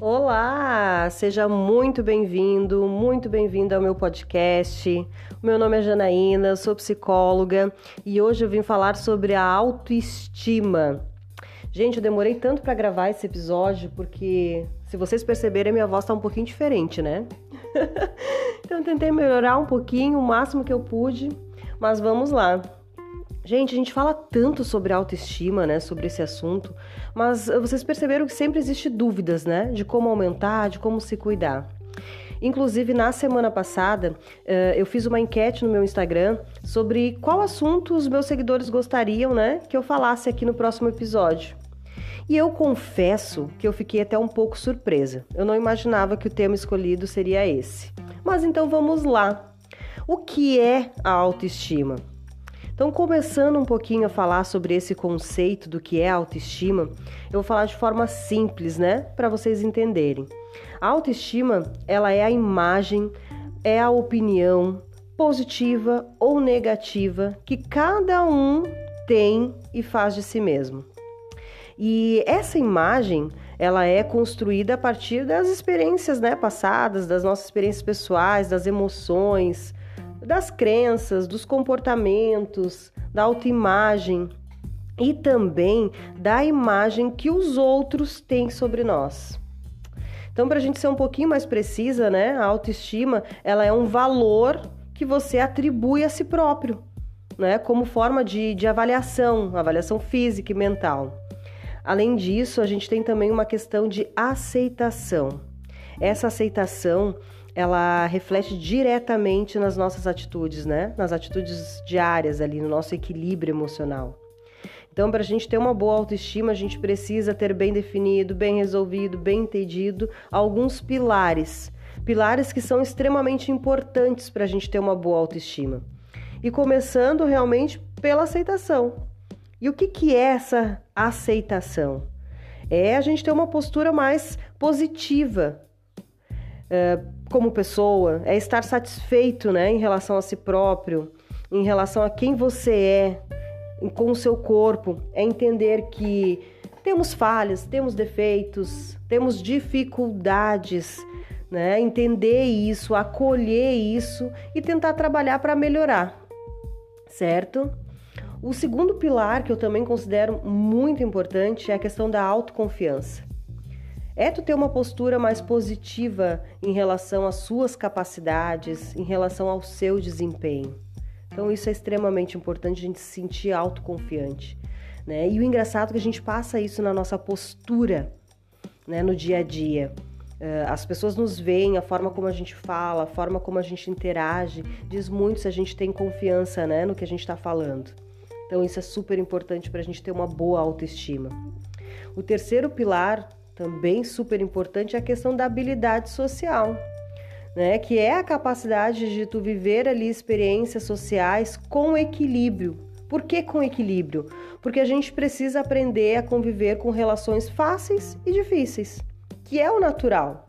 Olá, seja muito bem-vindo, muito bem-vinda ao meu podcast. Meu nome é Janaína, sou psicóloga e hoje eu vim falar sobre a autoestima. Gente, eu demorei tanto para gravar esse episódio porque, se vocês perceberem, minha voz tá um pouquinho diferente, né? então, tentei melhorar um pouquinho, o máximo que eu pude, mas vamos lá. Gente, a gente fala tanto sobre autoestima, né, sobre esse assunto, mas vocês perceberam que sempre existe dúvidas, né, de como aumentar, de como se cuidar. Inclusive, na semana passada, eh, eu fiz uma enquete no meu Instagram sobre qual assunto os meus seguidores gostariam, né, que eu falasse aqui no próximo episódio. E eu confesso que eu fiquei até um pouco surpresa. Eu não imaginava que o tema escolhido seria esse. Mas então vamos lá. O que é a autoestima? Então, começando um pouquinho a falar sobre esse conceito do que é autoestima, eu vou falar de forma simples, né, para vocês entenderem. A autoestima, ela é a imagem, é a opinião positiva ou negativa que cada um tem e faz de si mesmo. E essa imagem, ela é construída a partir das experiências, né, passadas, das nossas experiências pessoais, das emoções, das crenças, dos comportamentos, da autoimagem e também da imagem que os outros têm sobre nós. Então, para a gente ser um pouquinho mais precisa, né, a autoestima ela é um valor que você atribui a si próprio, né, como forma de, de avaliação, avaliação física e mental. Além disso, a gente tem também uma questão de aceitação. Essa aceitação ela reflete diretamente nas nossas atitudes, né? Nas atitudes diárias ali, no nosso equilíbrio emocional. Então, para a gente ter uma boa autoestima, a gente precisa ter bem definido, bem resolvido, bem entendido alguns pilares. Pilares que são extremamente importantes para a gente ter uma boa autoestima. E começando realmente pela aceitação. E o que, que é essa aceitação? É a gente ter uma postura mais positiva como pessoa, é estar satisfeito né, em relação a si próprio, em relação a quem você é, com o seu corpo, é entender que temos falhas, temos defeitos, temos dificuldades, né? Entender isso, acolher isso e tentar trabalhar para melhorar, certo? O segundo pilar que eu também considero muito importante é a questão da autoconfiança é tu ter uma postura mais positiva em relação às suas capacidades, em relação ao seu desempenho. Então isso é extremamente importante a gente se sentir autoconfiante, né? E o engraçado é que a gente passa isso na nossa postura, né, no dia a dia. Eh, as pessoas nos veem, a forma como a gente fala, a forma como a gente interage, diz muito se a gente tem confiança né, no que a gente está falando. Então, isso é super importante para a gente ter uma boa autoestima. O terceiro pilar também super importante é a questão da habilidade social, né? Que é a capacidade de tu viver ali experiências sociais com equilíbrio. Por que com equilíbrio? Porque a gente precisa aprender a conviver com relações fáceis e difíceis, que é o natural.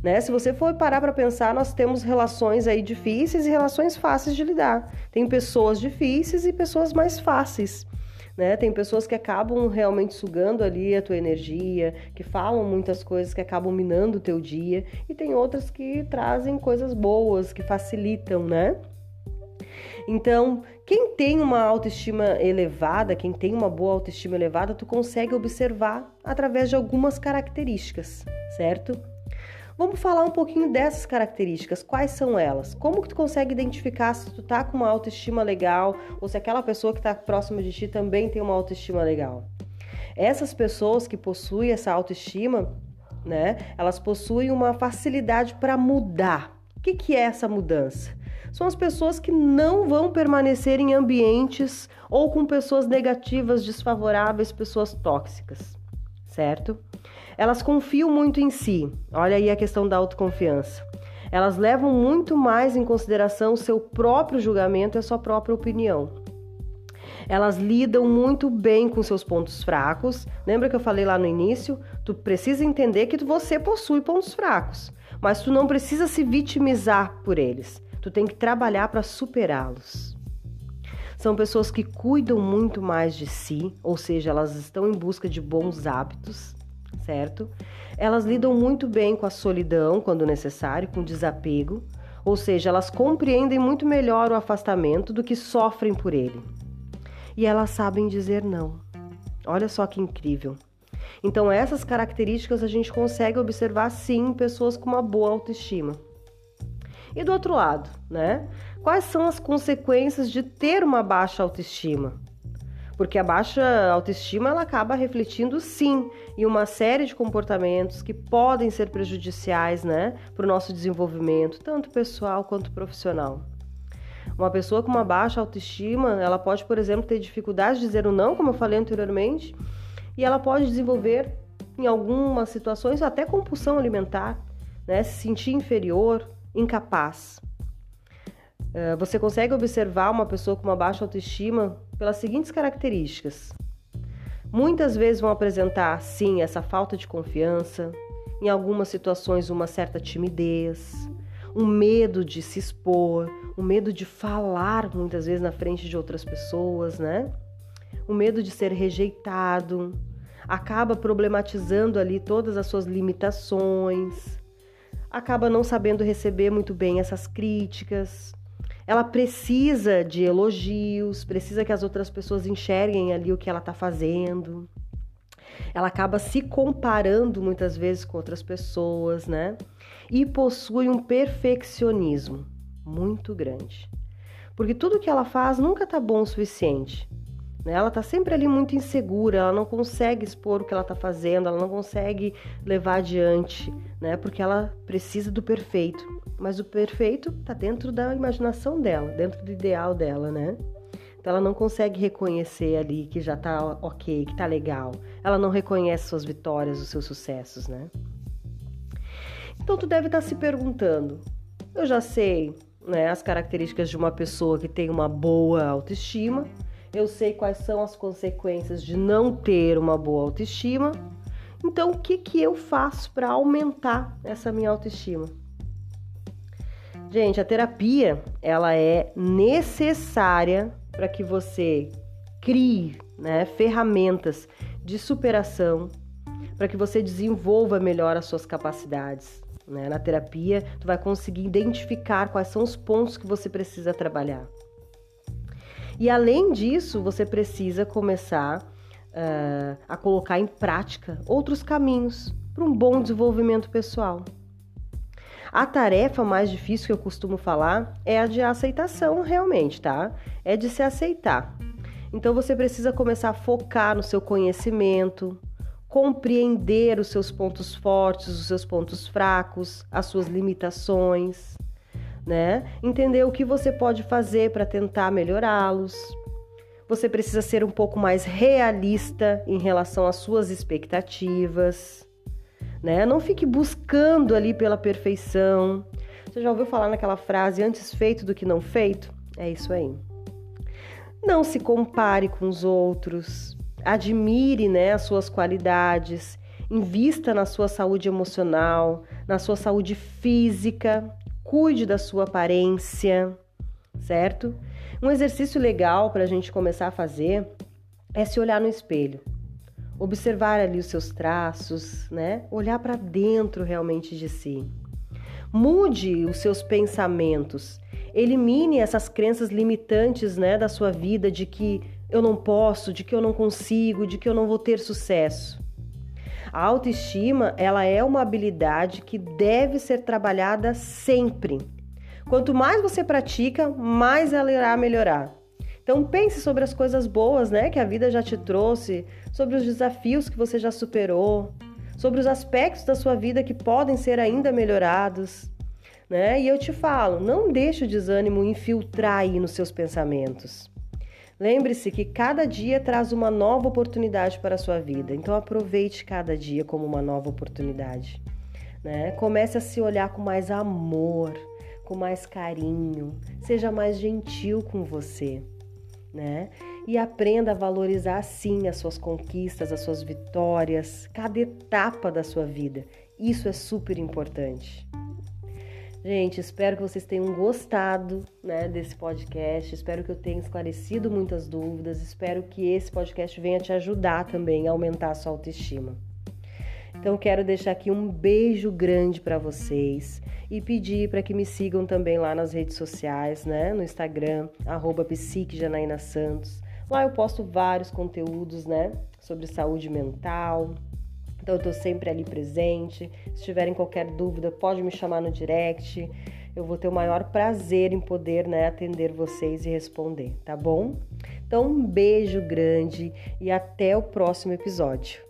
Né? Se você for parar para pensar, nós temos relações aí difíceis e relações fáceis de lidar. Tem pessoas difíceis e pessoas mais fáceis né? Tem pessoas que acabam realmente sugando ali a tua energia, que falam muitas coisas que acabam minando o teu dia, e tem outras que trazem coisas boas, que facilitam, né? Então, quem tem uma autoestima elevada, quem tem uma boa autoestima elevada, tu consegue observar através de algumas características, certo? Vamos falar um pouquinho dessas características. Quais são elas? Como que tu consegue identificar se tu tá com uma autoestima legal ou se aquela pessoa que está próxima de ti também tem uma autoestima legal? Essas pessoas que possuem essa autoestima, né? Elas possuem uma facilidade para mudar. O que, que é essa mudança? São as pessoas que não vão permanecer em ambientes ou com pessoas negativas, desfavoráveis, pessoas tóxicas, certo? Elas confiam muito em si. Olha aí a questão da autoconfiança. Elas levam muito mais em consideração o seu próprio julgamento e a sua própria opinião. Elas lidam muito bem com seus pontos fracos. Lembra que eu falei lá no início? Tu precisa entender que você possui pontos fracos, mas tu não precisa se vitimizar por eles. Tu tem que trabalhar para superá-los. São pessoas que cuidam muito mais de si, ou seja, elas estão em busca de bons hábitos certo? Elas lidam muito bem com a solidão quando necessário, com desapego, ou seja, elas compreendem muito melhor o afastamento do que sofrem por ele. E elas sabem dizer não. Olha só que incrível. Então, essas características a gente consegue observar sim em pessoas com uma boa autoestima. E do outro lado, né? Quais são as consequências de ter uma baixa autoestima? Porque a baixa autoestima ela acaba refletindo sim em uma série de comportamentos que podem ser prejudiciais, né, para o nosso desenvolvimento, tanto pessoal quanto profissional. Uma pessoa com uma baixa autoestima, ela pode, por exemplo, ter dificuldade de dizer o não, como eu falei anteriormente, e ela pode desenvolver, em algumas situações, até compulsão alimentar, né? se sentir inferior, incapaz. Eh, você consegue observar uma pessoa com uma baixa autoestima pelas seguintes características. Muitas vezes vão apresentar, sim, essa falta de confiança, em algumas situações, uma certa timidez, um medo de se expor, um medo de falar muitas vezes na frente de outras pessoas, né? O medo de ser rejeitado, acaba problematizando ali todas as suas limitações, acaba não sabendo receber muito bem essas críticas. Ela precisa de elogios, precisa que as outras pessoas enxerguem ali o que ela está fazendo. Ela acaba se comparando muitas vezes com outras pessoas, né? E possui um perfeccionismo muito grande. Porque tudo que ela faz nunca tá bom o suficiente. Né? Ela tá sempre ali muito insegura, ela não consegue expor o que ela tá fazendo, ela não consegue levar adiante, né? Porque ela precisa do perfeito. Mas o perfeito tá dentro da imaginação dela, dentro do ideal dela, né? Então ela não consegue reconhecer ali que já tá ok, que tá legal. Ela não reconhece suas vitórias, os seus sucessos, né? Então tu deve estar tá se perguntando: eu já sei né, as características de uma pessoa que tem uma boa autoestima, eu sei quais são as consequências de não ter uma boa autoestima. Então, o que, que eu faço para aumentar essa minha autoestima? Gente, a terapia ela é necessária para que você crie né, ferramentas de superação, para que você desenvolva melhor as suas capacidades. Né? Na terapia, tu vai conseguir identificar quais são os pontos que você precisa trabalhar. E além disso, você precisa começar uh, a colocar em prática outros caminhos para um bom desenvolvimento pessoal. A tarefa mais difícil que eu costumo falar é a de aceitação, realmente, tá? É de se aceitar. Então você precisa começar a focar no seu conhecimento, compreender os seus pontos fortes, os seus pontos fracos, as suas limitações né? Entender o que você pode fazer para tentar melhorá-los. Você precisa ser um pouco mais realista em relação às suas expectativas, né? Não fique buscando ali pela perfeição. Você já ouviu falar naquela frase antes feito do que não feito? É isso aí. Não se compare com os outros. Admire, né, as suas qualidades. Invista na sua saúde emocional, na sua saúde física cuide da sua aparência, certo? Um exercício legal para a gente começar a fazer é se olhar no espelho, observar ali os seus traços, né? Olhar para dentro realmente de si. Mude os seus pensamentos, elimine essas crenças limitantes, né, da sua vida de que eu não posso, de que eu não consigo, de que eu não vou ter sucesso. A autoestima, ela é uma habilidade que deve ser trabalhada sempre. Quanto mais você pratica, mais ela irá melhorar. Então pense sobre as coisas boas, né, que a vida já te trouxe, sobre os desafios que você já superou, sobre os aspectos da sua vida que podem ser ainda melhorados, né? E eu te falo, não deixe o desânimo infiltrar aí nos seus pensamentos. Lembre-se que cada dia traz uma nova oportunidade para a sua vida, então aproveite cada dia como uma nova oportunidade. Né? Comece a se olhar com mais amor, com mais carinho, seja mais gentil com você. Né? E aprenda a valorizar sim as suas conquistas, as suas vitórias, cada etapa da sua vida. Isso é super importante. Gente, espero que vocês tenham gostado né, desse podcast. Espero que eu tenha esclarecido muitas dúvidas. Espero que esse podcast venha te ajudar também a aumentar a sua autoestima. Então quero deixar aqui um beijo grande para vocês e pedir para que me sigam também lá nas redes sociais, né? No Instagram, arroba. Lá eu posto vários conteúdos, né? Sobre saúde mental. Então eu tô sempre ali presente. Se tiverem qualquer dúvida, pode me chamar no direct. Eu vou ter o maior prazer em poder né, atender vocês e responder, tá bom? Então, um beijo grande e até o próximo episódio.